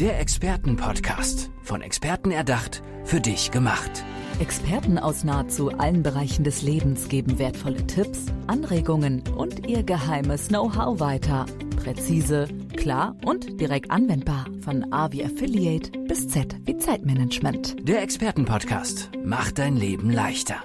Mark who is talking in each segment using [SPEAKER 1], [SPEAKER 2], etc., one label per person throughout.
[SPEAKER 1] Der Expertenpodcast. Von Experten erdacht, für dich gemacht.
[SPEAKER 2] Experten aus nahezu allen Bereichen des Lebens geben wertvolle Tipps, Anregungen und ihr geheimes Know-how weiter. Präzise, klar und direkt anwendbar. Von A wie Affiliate bis Z wie Zeitmanagement.
[SPEAKER 1] Der Expertenpodcast macht dein Leben leichter.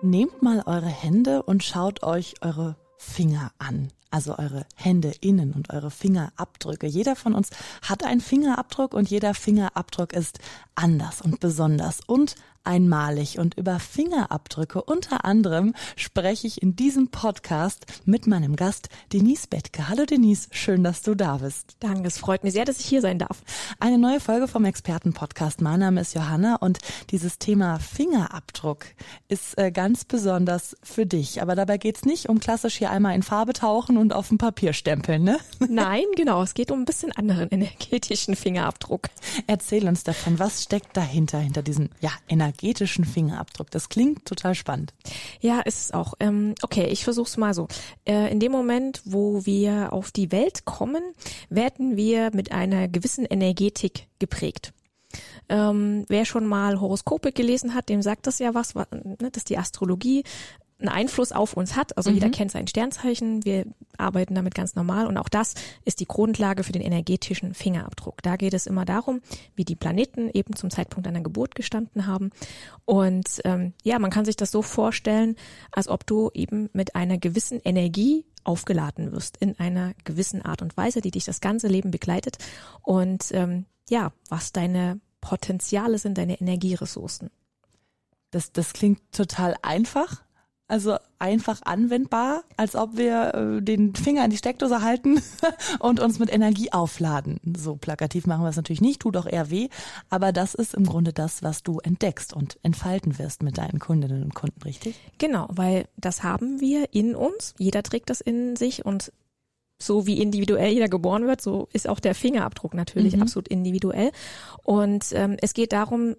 [SPEAKER 3] Nehmt mal eure Hände und schaut euch eure Finger an also eure Hände innen und eure Fingerabdrücke. Jeder von uns hat einen Fingerabdruck und jeder Fingerabdruck ist anders und besonders und einmalig und über Fingerabdrücke unter anderem spreche ich in diesem Podcast mit meinem Gast Denise Bettke. Hallo Denise, schön, dass du da bist.
[SPEAKER 4] Danke, es freut mich sehr, dass ich hier sein darf.
[SPEAKER 3] Eine neue Folge vom Expertenpodcast. Mein Name ist Johanna und dieses Thema Fingerabdruck ist äh, ganz besonders für dich. Aber dabei geht's nicht um klassisch hier einmal in Farbe tauchen und auf dem Papier stempeln, ne?
[SPEAKER 4] Nein, genau. Es geht um ein bisschen anderen energetischen Fingerabdruck.
[SPEAKER 3] Erzähl uns davon, was steckt dahinter, hinter diesem, ja, energetischen Fingerabdruck? Das klingt total spannend.
[SPEAKER 4] Ja, ist es auch. Ähm, okay, ich versuch's mal so. Äh, in dem Moment, wo wir auf die Welt kommen, werden wir mit einer gewissen Energetik geprägt. Ähm, wer schon mal Horoskope gelesen hat, dem sagt das ja was, ne, dass die Astrologie einen Einfluss auf uns hat. Also mhm. jeder kennt sein Sternzeichen, wir arbeiten damit ganz normal und auch das ist die Grundlage für den energetischen Fingerabdruck. Da geht es immer darum, wie die Planeten eben zum Zeitpunkt einer Geburt gestanden haben. Und ähm, ja, man kann sich das so vorstellen, als ob du eben mit einer gewissen Energie aufgeladen wirst in einer gewissen Art und Weise, die dich das ganze Leben begleitet. Und ähm, ja, was deine Potenziale sind, deine Energieressourcen.
[SPEAKER 3] Das, das klingt total einfach, also einfach anwendbar, als ob wir äh, den Finger in die Steckdose halten und uns mit Energie aufladen. So plakativ machen wir es natürlich nicht, tut auch eher weh, aber das ist im Grunde das, was du entdeckst und entfalten wirst mit deinen Kundinnen und Kunden, richtig?
[SPEAKER 4] Genau, weil das haben wir in uns, jeder trägt das in sich und so wie individuell jeder geboren wird, so ist auch der Fingerabdruck natürlich mhm. absolut individuell. Und ähm, es geht darum,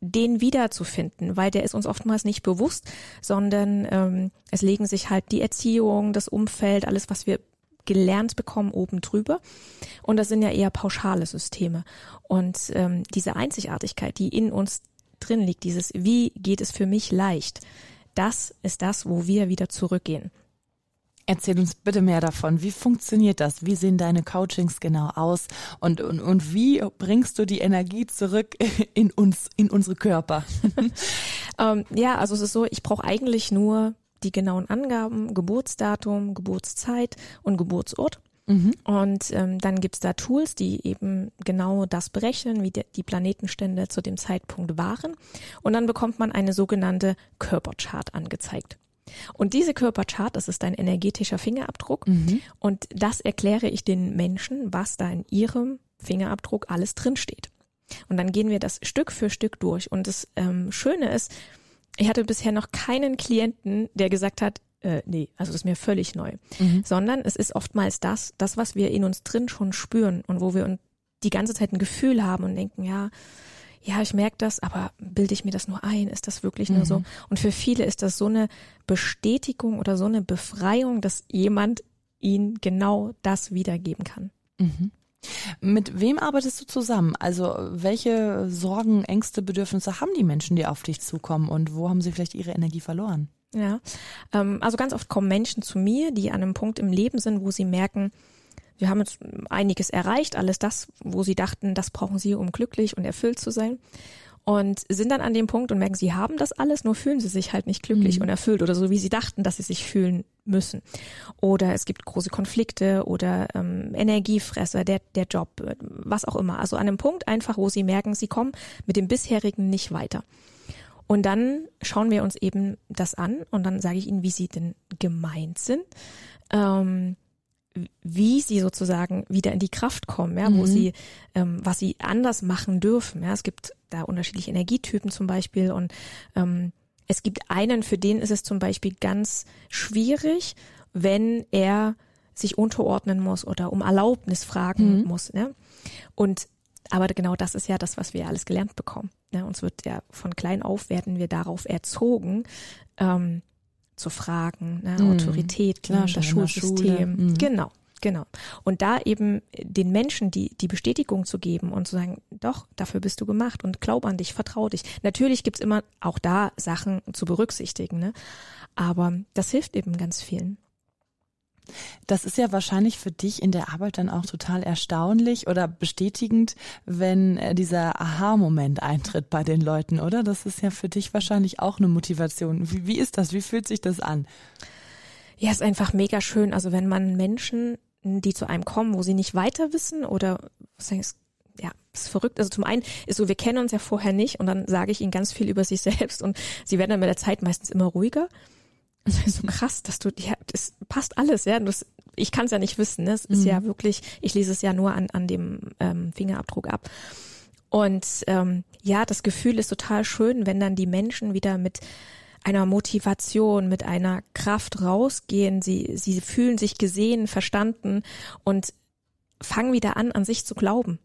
[SPEAKER 4] den wiederzufinden, weil der ist uns oftmals nicht bewusst, sondern ähm, es legen sich halt die Erziehung, das Umfeld, alles, was wir gelernt bekommen, oben drüber. Und das sind ja eher pauschale Systeme. Und ähm, diese Einzigartigkeit, die in uns drin liegt, dieses Wie geht es für mich leicht, das ist das, wo wir wieder zurückgehen.
[SPEAKER 3] Erzähl uns bitte mehr davon. Wie funktioniert das? Wie sehen deine Coachings genau aus? Und, und, und wie bringst du die Energie zurück in uns, in unsere Körper?
[SPEAKER 4] ähm, ja, also es ist so, ich brauche eigentlich nur die genauen Angaben, Geburtsdatum, Geburtszeit und Geburtsort. Mhm. Und ähm, dann gibt's da Tools, die eben genau das berechnen, wie de, die Planetenstände zu dem Zeitpunkt waren. Und dann bekommt man eine sogenannte Körperchart angezeigt. Und diese Körperchart, das ist ein energetischer Fingerabdruck. Mhm. Und das erkläre ich den Menschen, was da in ihrem Fingerabdruck alles drinsteht. Und dann gehen wir das Stück für Stück durch. Und das ähm, Schöne ist, ich hatte bisher noch keinen Klienten, der gesagt hat, äh, nee, also das ist mir völlig neu. Mhm. Sondern es ist oftmals das, das, was wir in uns drin schon spüren und wo wir die ganze Zeit ein Gefühl haben und denken, ja, ja, ich merke das, aber bilde ich mir das nur ein? Ist das wirklich nur mhm. so? Und für viele ist das so eine Bestätigung oder so eine Befreiung, dass jemand ihnen genau das wiedergeben kann.
[SPEAKER 3] Mhm. Mit wem arbeitest du zusammen? Also welche Sorgen, Ängste, Bedürfnisse haben die Menschen, die auf dich zukommen und wo haben sie vielleicht ihre Energie verloren?
[SPEAKER 4] Ja, ähm, also ganz oft kommen Menschen zu mir, die an einem Punkt im Leben sind, wo sie merken, wir haben jetzt einiges erreicht, alles das, wo sie dachten, das brauchen sie, um glücklich und erfüllt zu sein. Und sind dann an dem Punkt und merken, sie haben das alles, nur fühlen sie sich halt nicht glücklich mhm. und erfüllt oder so, wie sie dachten, dass sie sich fühlen müssen. Oder es gibt große Konflikte oder ähm, Energiefresser, der, der Job, was auch immer. Also an einem Punkt einfach, wo sie merken, sie kommen mit dem bisherigen nicht weiter. Und dann schauen wir uns eben das an und dann sage ich ihnen, wie sie denn gemeint sind. Ähm, wie sie sozusagen wieder in die Kraft kommen, ja, mhm. wo sie, ähm, was sie anders machen dürfen. Ja, es gibt da unterschiedliche Energietypen zum Beispiel und ähm, es gibt einen, für den ist es zum Beispiel ganz schwierig, wenn er sich unterordnen muss oder um Erlaubnis fragen mhm. muss. Ne? Und aber genau das ist ja das, was wir alles gelernt bekommen. Ne? Uns wird ja von klein auf werden wir darauf erzogen, ähm, zu fragen, ne? Mhm. Autorität, Klar, das Schulsystem.
[SPEAKER 3] Mhm.
[SPEAKER 4] Genau. Genau. Und da eben den Menschen die, die Bestätigung zu geben und zu sagen, doch, dafür bist du gemacht und glaub an dich, vertrau dich. Natürlich gibt's immer auch da Sachen zu berücksichtigen, ne? aber das hilft eben ganz vielen.
[SPEAKER 3] Das ist ja wahrscheinlich für dich in der Arbeit dann auch total erstaunlich oder bestätigend, wenn äh, dieser Aha-Moment eintritt bei den Leuten, oder? Das ist ja für dich wahrscheinlich auch eine Motivation. Wie, wie ist das? Wie fühlt sich das an?
[SPEAKER 4] Ja, ist einfach mega schön. Also wenn man Menschen, die zu einem kommen, wo sie nicht weiter wissen oder ja, ist verrückt. Also zum einen ist so, wir kennen uns ja vorher nicht und dann sage ich ihnen ganz viel über sich selbst und sie werden dann mit der Zeit meistens immer ruhiger. Das ist so krass, dass du, ja, das passt alles, ja. Das, ich kann es ja nicht wissen. Ne? Es ist mhm. ja wirklich, ich lese es ja nur an, an dem ähm, Fingerabdruck ab. Und ähm, ja, das Gefühl ist total schön, wenn dann die Menschen wieder mit einer Motivation, mit einer Kraft rausgehen. Sie, sie fühlen sich gesehen, verstanden und fangen wieder an, an sich zu glauben.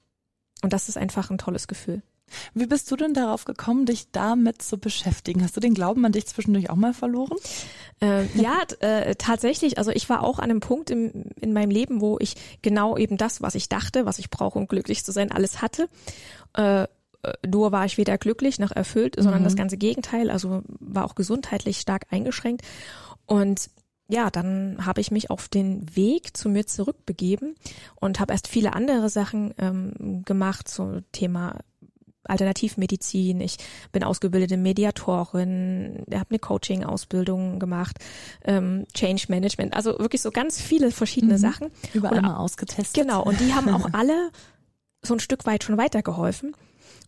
[SPEAKER 4] Und das ist einfach ein tolles Gefühl.
[SPEAKER 3] Wie bist du denn darauf gekommen, dich damit zu beschäftigen? Hast du den Glauben an dich zwischendurch auch mal verloren?
[SPEAKER 4] Äh, ja, äh, tatsächlich. Also ich war auch an einem Punkt im, in meinem Leben, wo ich genau eben das, was ich dachte, was ich brauche, um glücklich zu sein, alles hatte. Äh, nur war ich weder glücklich noch erfüllt, sondern mhm. das ganze Gegenteil. Also war auch gesundheitlich stark eingeschränkt. Und ja, dann habe ich mich auf den Weg zu mir zurückbegeben und habe erst viele andere Sachen ähm, gemacht, so Thema Alternativmedizin, ich bin ausgebildete Mediatorin, habe eine Coaching-Ausbildung gemacht, ähm, Change Management, also wirklich so ganz viele verschiedene mhm. Sachen.
[SPEAKER 3] Überall und, mal ausgetestet.
[SPEAKER 4] Genau, und die haben auch alle so ein Stück weit schon weitergeholfen.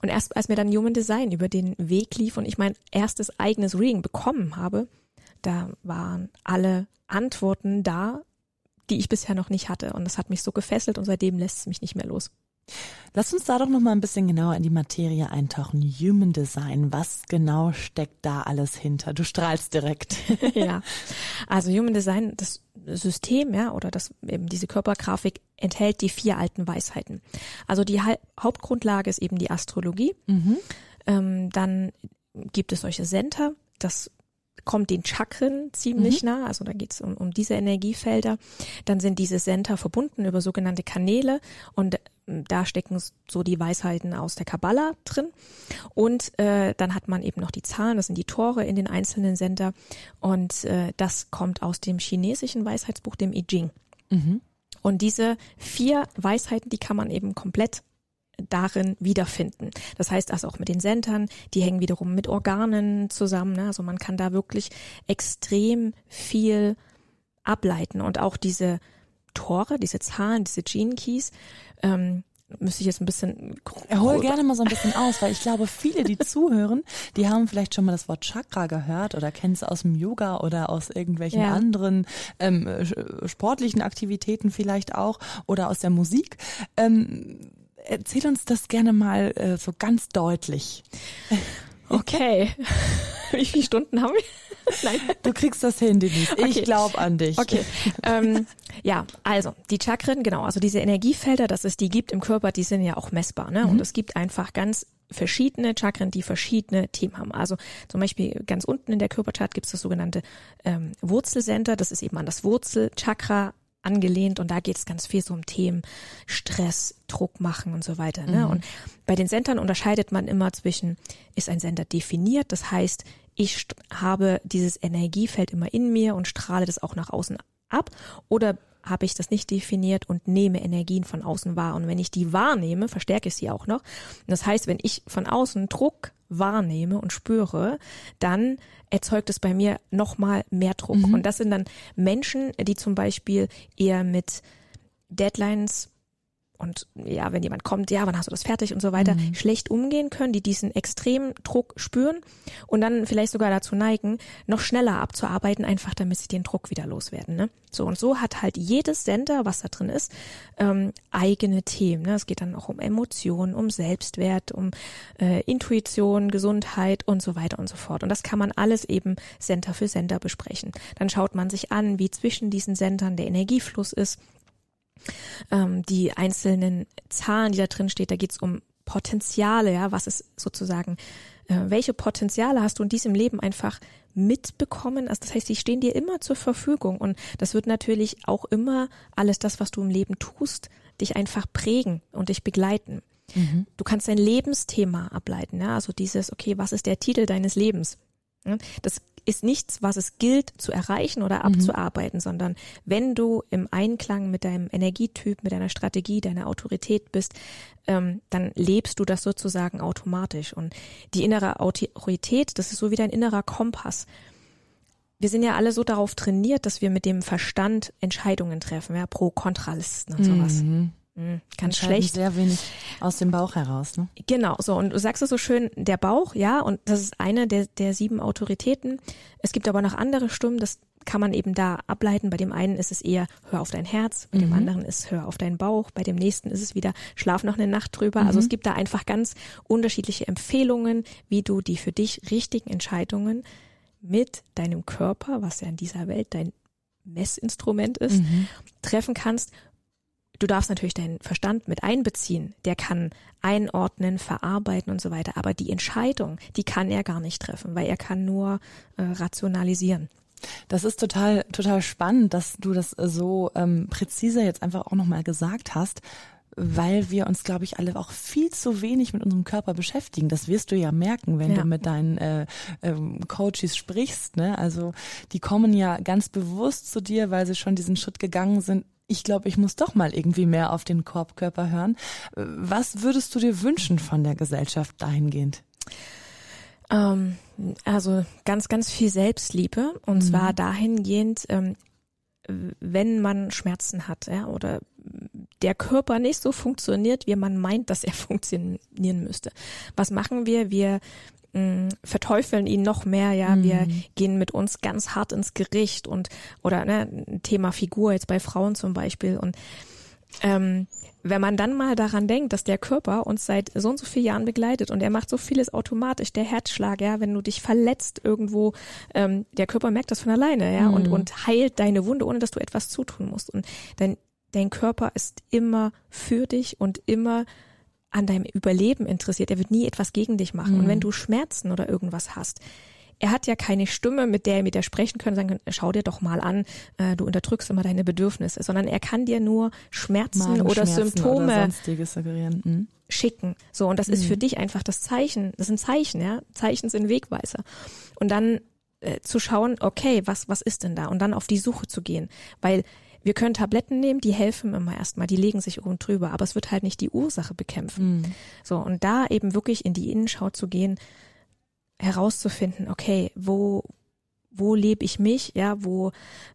[SPEAKER 4] Und erst als mir dann Human Design über den Weg lief und ich mein erstes eigenes Reading bekommen habe, da waren alle Antworten da, die ich bisher noch nicht hatte. Und das hat mich so gefesselt und seitdem lässt es mich nicht mehr los.
[SPEAKER 3] Lass uns da doch noch mal ein bisschen genauer in die Materie eintauchen. Human Design, was genau steckt da alles hinter? Du strahlst direkt.
[SPEAKER 4] ja, also Human Design, das System, ja, oder das eben diese Körpergrafik enthält die vier alten Weisheiten. Also die ha Hauptgrundlage ist eben die Astrologie. Mhm. Ähm, dann gibt es solche Center, das kommt den Chakren ziemlich mhm. nah, also da geht es um, um diese Energiefelder. Dann sind diese Center verbunden über sogenannte Kanäle und da stecken so die Weisheiten aus der Kabbala drin. Und äh, dann hat man eben noch die Zahlen, das sind die Tore in den einzelnen Center und äh, das kommt aus dem chinesischen Weisheitsbuch, dem I Ching. Mhm. Und diese vier Weisheiten, die kann man eben komplett darin wiederfinden. Das heißt also auch mit den Sentern, die hängen wiederum mit Organen zusammen. Ne? Also man kann da wirklich extrem viel ableiten und auch diese Tore, diese Zahlen, diese Gene Keys, ähm, müsste ich jetzt ein bisschen.
[SPEAKER 3] Hol gerne mal so ein bisschen aus, weil ich glaube, viele, die zuhören, die haben vielleicht schon mal das Wort Chakra gehört oder kennen es aus dem Yoga oder aus irgendwelchen ja. anderen ähm, sportlichen Aktivitäten vielleicht auch oder aus der Musik. Ähm, erzähl uns das gerne mal äh, so ganz deutlich.
[SPEAKER 4] Okay. Wie viele Stunden haben wir?
[SPEAKER 3] Nein. Du kriegst das hin, Denise. Ich okay. glaube an dich.
[SPEAKER 4] Okay. Ähm, ja, also die Chakren, genau, also diese Energiefelder, dass es die gibt im Körper, die sind ja auch messbar. Ne? Mhm. Und es gibt einfach ganz verschiedene Chakren, die verschiedene Themen haben. Also zum Beispiel ganz unten in der Körperchart gibt es das sogenannte ähm, Wurzelcenter. Das ist eben an das Wurzelchakra angelehnt und da geht es ganz viel so um Themen Stress, Druck machen und so weiter. Ne? Mhm. Und bei den Sendern unterscheidet man immer zwischen, ist ein Sender definiert, das heißt, ich habe dieses Energiefeld immer in mir und strahle das auch nach außen ab oder habe ich das nicht definiert und nehme Energien von außen wahr. Und wenn ich die wahrnehme, verstärke ich sie auch noch. das heißt, wenn ich von außen Druck wahrnehme und spüre, dann erzeugt es bei mir nochmal mehr Druck. Mhm. Und das sind dann Menschen, die zum Beispiel eher mit Deadlines und ja, wenn jemand kommt, ja, wann hast du das fertig und so weiter, mhm. schlecht umgehen können, die diesen extremen Druck spüren und dann vielleicht sogar dazu neigen, noch schneller abzuarbeiten, einfach damit sie den Druck wieder loswerden. Ne? So und so hat halt jedes Sender, was da drin ist, ähm, eigene Themen. Ne? Es geht dann auch um Emotionen, um Selbstwert, um äh, Intuition, Gesundheit und so weiter und so fort. Und das kann man alles eben Center für Center besprechen. Dann schaut man sich an, wie zwischen diesen Centern der Energiefluss ist ähm, die einzelnen Zahlen, die da drin steht, da geht es um Potenziale, ja, was ist sozusagen Äh, welche Potenziale hast du in diesem Leben einfach mitbekommen? Also das heißt, die stehen dir immer zur Verfügung und das wird natürlich auch immer alles das, was du im Leben tust, dich einfach prägen und dich begleiten. Mhm. Du kannst dein Lebensthema ableiten, ja, also dieses, okay, was ist der Titel deines Lebens? Das ist nichts, was es gilt zu erreichen oder mhm. abzuarbeiten, mhm. sondern wenn du im Einklang mit deinem Energietyp, mit deiner Strategie, deiner Autorität bist, ähm, dann lebst du das sozusagen automatisch. Und die innere Autorität, das ist so wie dein innerer Kompass. Wir sind ja alle so darauf trainiert, dass wir mit dem Verstand Entscheidungen treffen, ja, Pro-Kontralisten und sowas. Mhm.
[SPEAKER 3] Mhm, ganz schlecht. Sehr wenig aus dem Bauch heraus, ne?
[SPEAKER 4] Genau, so. Und du sagst es so schön, der Bauch, ja, und das ist eine der, der sieben Autoritäten. Es gibt aber noch andere Stimmen, das kann man eben da ableiten. Bei dem einen ist es eher, hör auf dein Herz, bei mhm. dem anderen ist, hör auf deinen Bauch, bei dem nächsten ist es wieder, schlaf noch eine Nacht drüber. Also mhm. Also es gibt da einfach ganz unterschiedliche Empfehlungen, wie du die für dich richtigen Entscheidungen mit deinem Körper, was ja in dieser Welt dein Messinstrument ist, mhm. treffen kannst Du darfst natürlich deinen Verstand mit einbeziehen. Der kann einordnen, verarbeiten und so weiter. Aber die Entscheidung, die kann er gar nicht treffen, weil er kann nur äh, rationalisieren.
[SPEAKER 3] Das ist total, total spannend, dass du das so ähm, präzise jetzt einfach auch nochmal gesagt hast, weil wir uns, glaube ich, alle auch viel zu wenig mit unserem Körper beschäftigen. Das wirst du ja merken, wenn ja. du mit deinen äh, ähm, Coaches sprichst. Ne? Also die kommen ja ganz bewusst zu dir, weil sie schon diesen Schritt gegangen sind, ich glaube, ich muss doch mal irgendwie mehr auf den Korbkörper hören. Was würdest du dir wünschen von der Gesellschaft dahingehend?
[SPEAKER 4] Ähm, also ganz, ganz viel Selbstliebe und mhm. zwar dahingehend, ähm, wenn man Schmerzen hat, ja, oder der Körper nicht so funktioniert, wie man meint, dass er funktionieren müsste. Was machen wir? Wir mh, mm, verteufeln ihn noch mehr, ja, mhm. wir gehen mit uns ganz hart ins Gericht und oder ne, Thema Figur jetzt bei Frauen zum Beispiel und ähm, wenn man dann mal daran denkt, dass der Körper uns seit so und so vielen Jahren begleitet und er macht so vieles automatisch, der Herzschlag, ja, wenn du dich verletzt irgendwo, ähm, der Körper merkt das von alleine, ja, mhm. und, und heilt deine Wunde, ohne dass du etwas zutun musst. Und dein, dein Körper ist immer für dich und immer an deinem Überleben interessiert. Er wird nie etwas gegen dich machen. Mhm. Und wenn du Schmerzen oder irgendwas hast, er hat ja keine Stimme, mit der er mit dir sprechen können, sagen können, schau dir doch mal an, äh, du unterdrückst immer deine Bedürfnisse, sondern er kann dir nur Schmerzen oder Symptome oder mhm. schicken. So, und das mhm. ist für dich einfach das Zeichen, das sind Zeichen, ja. Zeichen sind Wegweiser. Und dann äh, zu schauen, okay, was, was ist denn da? Und dann auf die Suche zu gehen. Weil wir können Tabletten nehmen, die helfen immer erstmal, die legen sich oben drüber, aber es wird halt nicht die Ursache bekämpfen. Mhm. So, und da eben wirklich in die Innenschau zu gehen, herauszufinden, okay, wo, wo lebe ich mich, ja, wo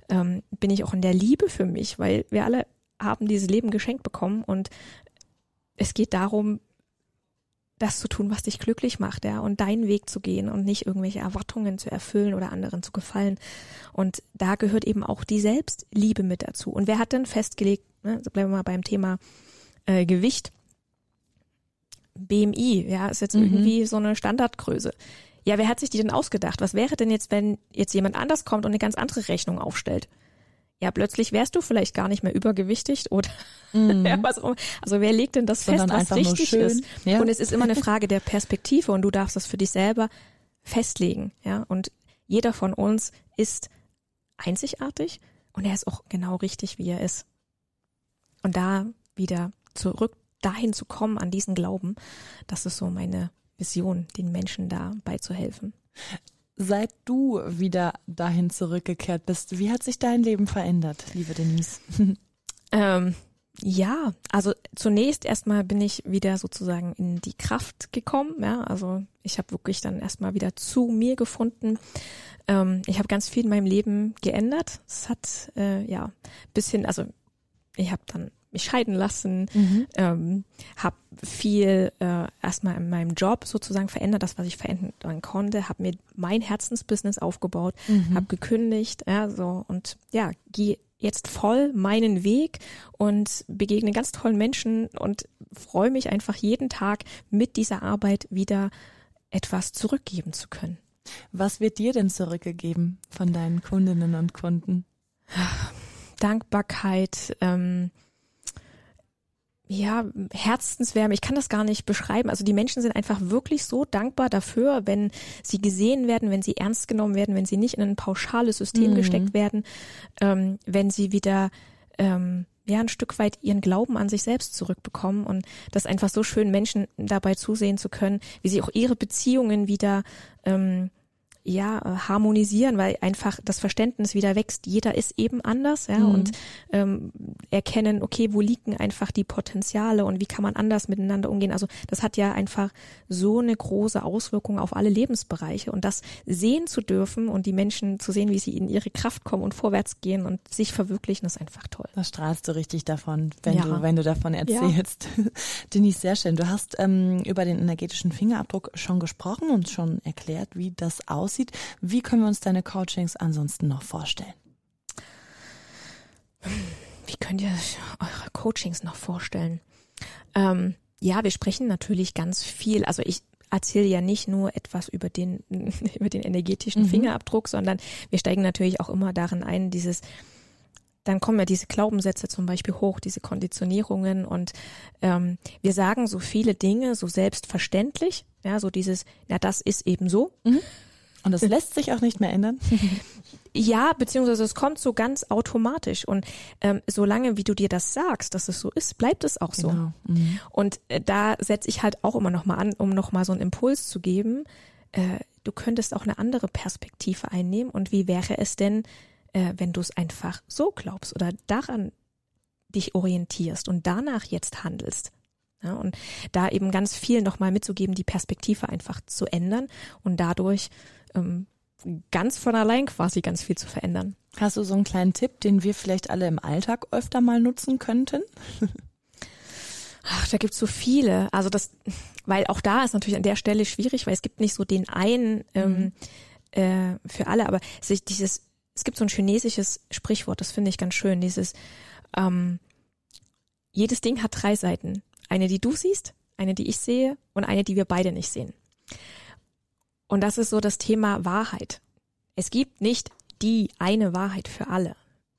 [SPEAKER 4] ähm, bin ich auch in der Liebe für mich, weil wir alle haben dieses Leben geschenkt bekommen und es geht darum, das zu tun, was dich glücklich macht, ja, und deinen Weg zu gehen und nicht irgendwelche Erwartungen zu erfüllen oder anderen zu gefallen. Und da gehört eben auch die Selbstliebe mit dazu. Und wer hat denn festgelegt, ne, also bleiben wir mal beim Thema äh, Gewicht, BMI, ja, ist jetzt mhm. irgendwie so eine Standardgröße. Ja, wer hat sich die denn ausgedacht? Was wäre denn jetzt, wenn jetzt jemand anders kommt und eine ganz andere Rechnung aufstellt? Ja, plötzlich wärst du vielleicht gar nicht mehr übergewichtig oder mhm. ja, was auch. Also wer legt denn das Sondern fest, was richtig ist? Ja. Und es ist immer eine Frage der Perspektive und du darfst das für dich selber festlegen, ja. Und jeder von uns ist einzigartig und er ist auch genau richtig, wie er ist. Und da wieder zurück dahin zu kommen an diesen Glauben, das ist so meine Vision, den Menschen da beizuhelfen.
[SPEAKER 3] Seit du wieder dahin zurückgekehrt bist, wie hat sich dein Leben verändert, liebe Denise?
[SPEAKER 4] ähm, ja, also zunächst erstmal bin ich wieder sozusagen in die Kraft gekommen. Ja, also ich habe wirklich dann erstmal wieder zu mir gefunden. Ähm, ich habe ganz viel in meinem Leben geändert. Es hat äh, ja bisschen, also ich habe dann mich scheiden lassen, mhm. ähm, habe viel äh, erstmal in meinem Job sozusagen verändert, das was ich verändern konnte, habe mir mein Herzensbusiness aufgebaut, mhm. habe gekündigt, ja so und ja gehe jetzt voll meinen Weg und begegne ganz tollen Menschen und freue mich einfach jeden Tag mit dieser Arbeit wieder etwas zurückgeben zu können.
[SPEAKER 3] Was wird dir denn zurückgegeben von deinen Kundinnen und Kunden?
[SPEAKER 4] Dankbarkeit, ähm, ja, Herzenswärme, ich kann das gar nicht beschreiben. Also die Menschen sind einfach wirklich so dankbar dafür, wenn sie gesehen werden, wenn sie ernst genommen werden, wenn sie nicht in ein pauschales System mhm. gesteckt werden, ähm, wenn sie wieder ähm, ja ein Stück weit ihren Glauben an sich selbst zurückbekommen und das einfach so schön Menschen dabei zusehen zu können, wie sie auch ihre Beziehungen wieder ähm, ja äh, harmonisieren, weil einfach das Verständnis wieder wächst. Jeder ist eben anders, ja, mhm. und ähm, erkennen, okay, wo liegen einfach die Potenziale und wie kann man anders miteinander umgehen. Also das hat ja einfach so eine große Auswirkung auf alle Lebensbereiche und das sehen zu dürfen und die Menschen zu sehen, wie sie in ihre Kraft kommen und vorwärts gehen und sich verwirklichen, ist einfach toll.
[SPEAKER 3] Da strahlst du richtig davon, wenn ja. du wenn du davon erzählst. Ja. Denise, sehr schön. Du hast ähm, über den energetischen Fingerabdruck schon gesprochen und schon erklärt, wie das aussieht aussieht. Wie können wir uns deine Coachings ansonsten noch vorstellen?
[SPEAKER 4] Wie könnt ihr eure Coachings noch vorstellen? Ähm, ja, wir sprechen natürlich ganz viel. Also ich erzähle ja nicht nur etwas über den, über den energetischen mhm. Fingerabdruck, sondern wir steigen natürlich auch immer darin ein, dieses, dann kommen ja diese Glaubenssätze zum Beispiel hoch, diese Konditionierungen und ähm, wir sagen so viele Dinge so selbstverständlich, ja, so dieses, ja, das ist eben so. Mhm.
[SPEAKER 3] Und das lässt sich auch nicht mehr ändern?
[SPEAKER 4] Ja, beziehungsweise es kommt so ganz automatisch. Und ähm, solange wie du dir das sagst, dass es so ist, bleibt es auch so. Genau. Mhm. Und äh, da setze ich halt auch immer nochmal an, um nochmal so einen Impuls zu geben. Äh, du könntest auch eine andere Perspektive einnehmen. Und wie wäre es denn, äh, wenn du es einfach so glaubst oder daran dich orientierst und danach jetzt handelst? Ja, und da eben ganz viel nochmal mitzugeben, die Perspektive einfach zu ändern und dadurch ähm, ganz von allein quasi ganz viel zu verändern.
[SPEAKER 3] Hast du so einen kleinen Tipp, den wir vielleicht alle im Alltag öfter mal nutzen könnten?
[SPEAKER 4] Ach, da gibt's so viele. Also das, weil auch da ist natürlich an der Stelle schwierig, weil es gibt nicht so den einen ähm, mhm. äh, für alle, aber sich dieses, es gibt so ein chinesisches Sprichwort, das finde ich ganz schön, dieses ähm, jedes Ding hat drei Seiten. Eine, die du siehst, eine, die ich sehe und eine, die wir beide nicht sehen. Und das ist so das Thema Wahrheit. Es gibt nicht die eine Wahrheit für alle,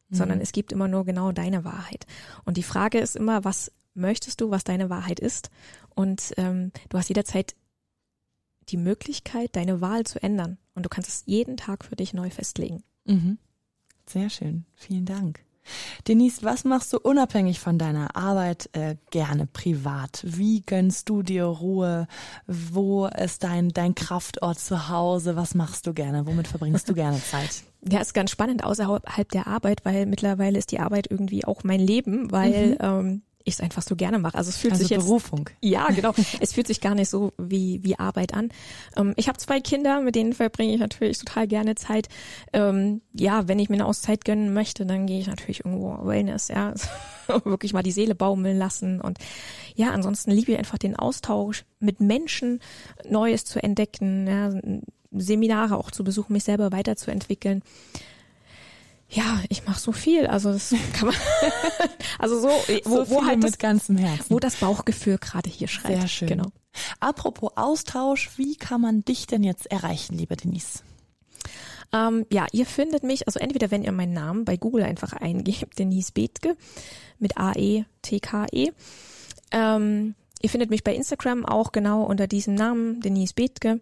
[SPEAKER 4] mhm. sondern es gibt immer nur genau deine Wahrheit. Und die Frage ist immer, was möchtest du, was deine Wahrheit ist? Und ähm, du hast jederzeit die Möglichkeit, deine Wahl zu ändern. Und du kannst es jeden Tag für dich neu festlegen.
[SPEAKER 3] Mhm. Sehr schön. Vielen Dank. Denise, was machst du unabhängig von deiner Arbeit äh, gerne privat? Wie gönnst du dir Ruhe? Wo ist dein, dein Kraftort zu Hause? Was machst du gerne? Womit verbringst du gerne Zeit?
[SPEAKER 4] Ja, ist ganz spannend außerhalb der Arbeit, weil mittlerweile ist die Arbeit irgendwie auch mein Leben, weil mhm. ähm, ich es einfach so gerne mache. Also es fühlt
[SPEAKER 3] also
[SPEAKER 4] sich jetzt
[SPEAKER 3] Berufung.
[SPEAKER 4] Ja, genau. es fühlt sich gar nicht so wie wie Arbeit an. Ähm, ich habe zwei Kinder, mit denen verbringe ich natürlich total gerne Zeit. Ähm, ja, wenn ich mir eine Auszeit gönnen möchte, dann gehe ich natürlich irgendwo Wellness, ja, wirklich mal die Seele baumeln lassen und ja, ansonsten liebe ich einfach den Austausch mit Menschen, Neues zu entdecken, ja, Seminare auch zu besuchen, mich selber weiterzuentwickeln. Ja, ich mache so viel, also das kann man, also so,
[SPEAKER 3] wo, so wo halt das, mit ganzem Herzen,
[SPEAKER 4] wo das Bauchgefühl gerade hier schreit.
[SPEAKER 3] Sehr schön. Genau. Apropos Austausch, wie kann man dich denn jetzt erreichen, liebe Denise?
[SPEAKER 4] Ähm, ja, ihr findet mich, also entweder wenn ihr meinen Namen bei Google einfach eingebt, Denise Bethke mit A-E-T-K-E. -E. Ähm, ihr findet mich bei Instagram auch genau unter diesem Namen, Denise Bethke.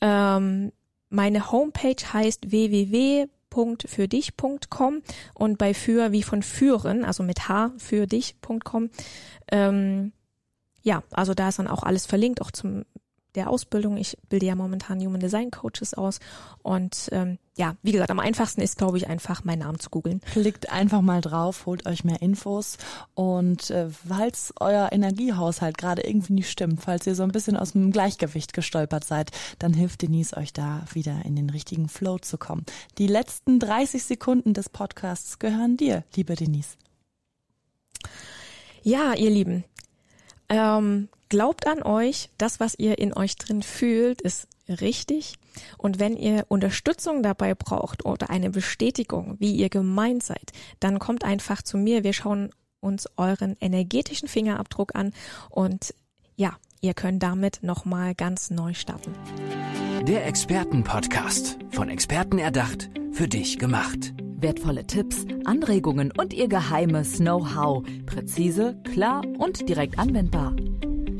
[SPEAKER 4] Ähm, meine Homepage heißt www www.fürdich.com und bei für wie von führen, also mit h für dich.com. Ähm, ja, also da ist dann auch alles verlinkt, auch zum der Ausbildung. Ich bilde ja momentan Human Design Coaches aus. Und ähm, ja, wie gesagt, am einfachsten ist, glaube ich, einfach meinen Namen zu googeln.
[SPEAKER 3] Klickt einfach mal drauf, holt euch mehr Infos. Und äh, falls euer Energiehaushalt gerade irgendwie nicht stimmt, falls ihr so ein bisschen aus dem Gleichgewicht gestolpert seid, dann hilft Denise euch da wieder in den richtigen Flow zu kommen. Die letzten 30 Sekunden des Podcasts gehören dir, liebe Denise.
[SPEAKER 4] Ja, ihr Lieben, ähm, glaubt an euch, das, was ihr in euch drin fühlt, ist richtig. Und wenn ihr Unterstützung dabei braucht oder eine Bestätigung, wie ihr gemeint seid, dann kommt einfach zu mir. Wir schauen uns euren energetischen Fingerabdruck an und ja, ihr könnt damit nochmal ganz neu starten.
[SPEAKER 1] Der Expertenpodcast. Von Experten erdacht, für dich gemacht.
[SPEAKER 2] Wertvolle Tipps, Anregungen und ihr geheimes Know-how. Präzise, klar und direkt anwendbar.